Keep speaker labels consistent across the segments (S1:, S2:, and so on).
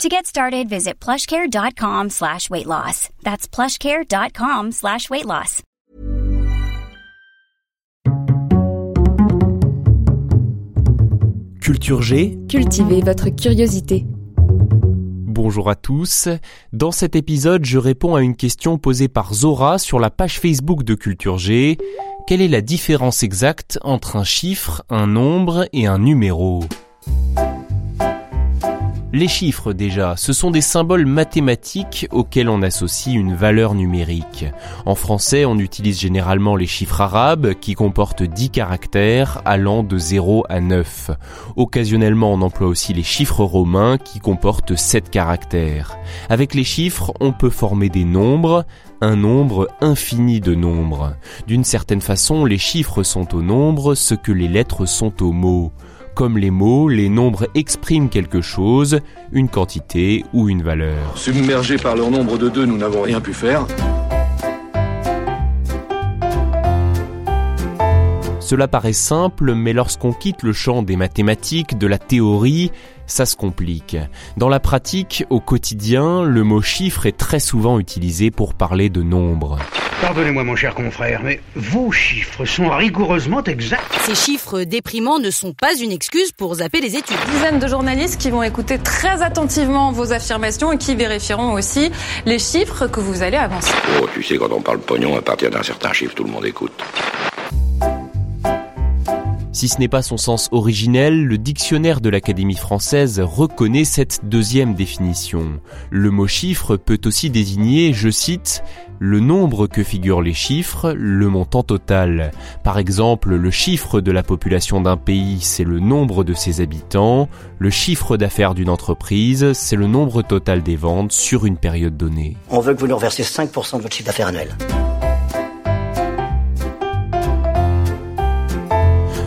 S1: To get started, visit plushcare.com slash weight loss. That's plushcare.com slash weight loss.
S2: Culture G.
S3: Cultivez votre curiosité.
S2: Bonjour à tous. Dans cet épisode, je réponds à une question posée par Zora sur la page Facebook de Culture G. Quelle est la différence exacte entre un chiffre, un nombre et un numéro? Les chiffres déjà, ce sont des symboles mathématiques auxquels on associe une valeur numérique. En français, on utilise généralement les chiffres arabes qui comportent 10 caractères allant de 0 à 9. Occasionnellement, on emploie aussi les chiffres romains qui comportent 7 caractères. Avec les chiffres, on peut former des nombres, un nombre infini de nombres. D'une certaine façon, les chiffres sont au nombre ce que les lettres sont aux mots. Comme les mots, les nombres expriment quelque chose, une quantité ou une valeur.
S4: Submergés par leur nombre de deux, nous n'avons rien pu faire.
S2: Cela paraît simple, mais lorsqu'on quitte le champ des mathématiques, de la théorie, ça se complique. Dans la pratique, au quotidien, le mot chiffre est très souvent utilisé pour parler de nombres.
S5: Pardonnez-moi mon cher confrère, mais vos chiffres sont rigoureusement exacts.
S6: Ces chiffres déprimants ne sont pas une excuse pour zapper les études.
S7: Dizaines de journalistes qui vont écouter très attentivement vos affirmations et qui vérifieront aussi les chiffres que vous allez avancer.
S8: Oh, tu sais, quand on parle pognon, à partir d'un certain chiffre, tout le monde écoute.
S2: Si ce n'est pas son sens originel, le dictionnaire de l'Académie française reconnaît cette deuxième définition. Le mot chiffre peut aussi désigner, je cite, le nombre que figurent les chiffres, le montant total. Par exemple, le chiffre de la population d'un pays, c'est le nombre de ses habitants, le chiffre d'affaires d'une entreprise, c'est le nombre total des ventes sur une période donnée.
S9: On veut que vous nous reversiez 5% de votre chiffre d'affaires annuel.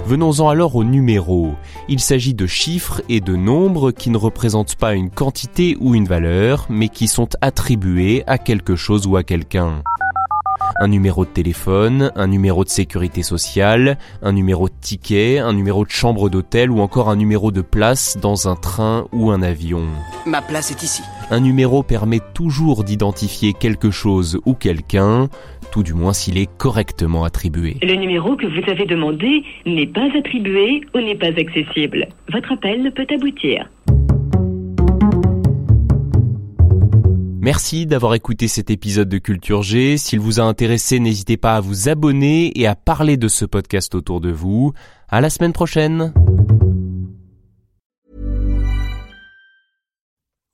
S2: Venons-en alors aux numéros. Il s'agit de chiffres et de nombres qui ne représentent pas une quantité ou une valeur, mais qui sont attribués à quelque chose ou à quelqu'un. Un numéro de téléphone, un numéro de sécurité sociale, un numéro de ticket, un numéro de chambre d'hôtel ou encore un numéro de place dans un train ou un avion.
S10: Ma place est ici.
S2: Un numéro permet toujours d'identifier quelque chose ou quelqu'un, tout du moins s'il est correctement attribué.
S11: Le numéro que vous avez demandé n'est pas attribué ou n'est pas accessible. Votre appel ne peut aboutir.
S2: Merci d'avoir écouté cet épisode de Culture G. S'il vous a intéressé, n'hésitez pas à vous abonner et à parler de ce podcast autour de vous. À la semaine prochaine.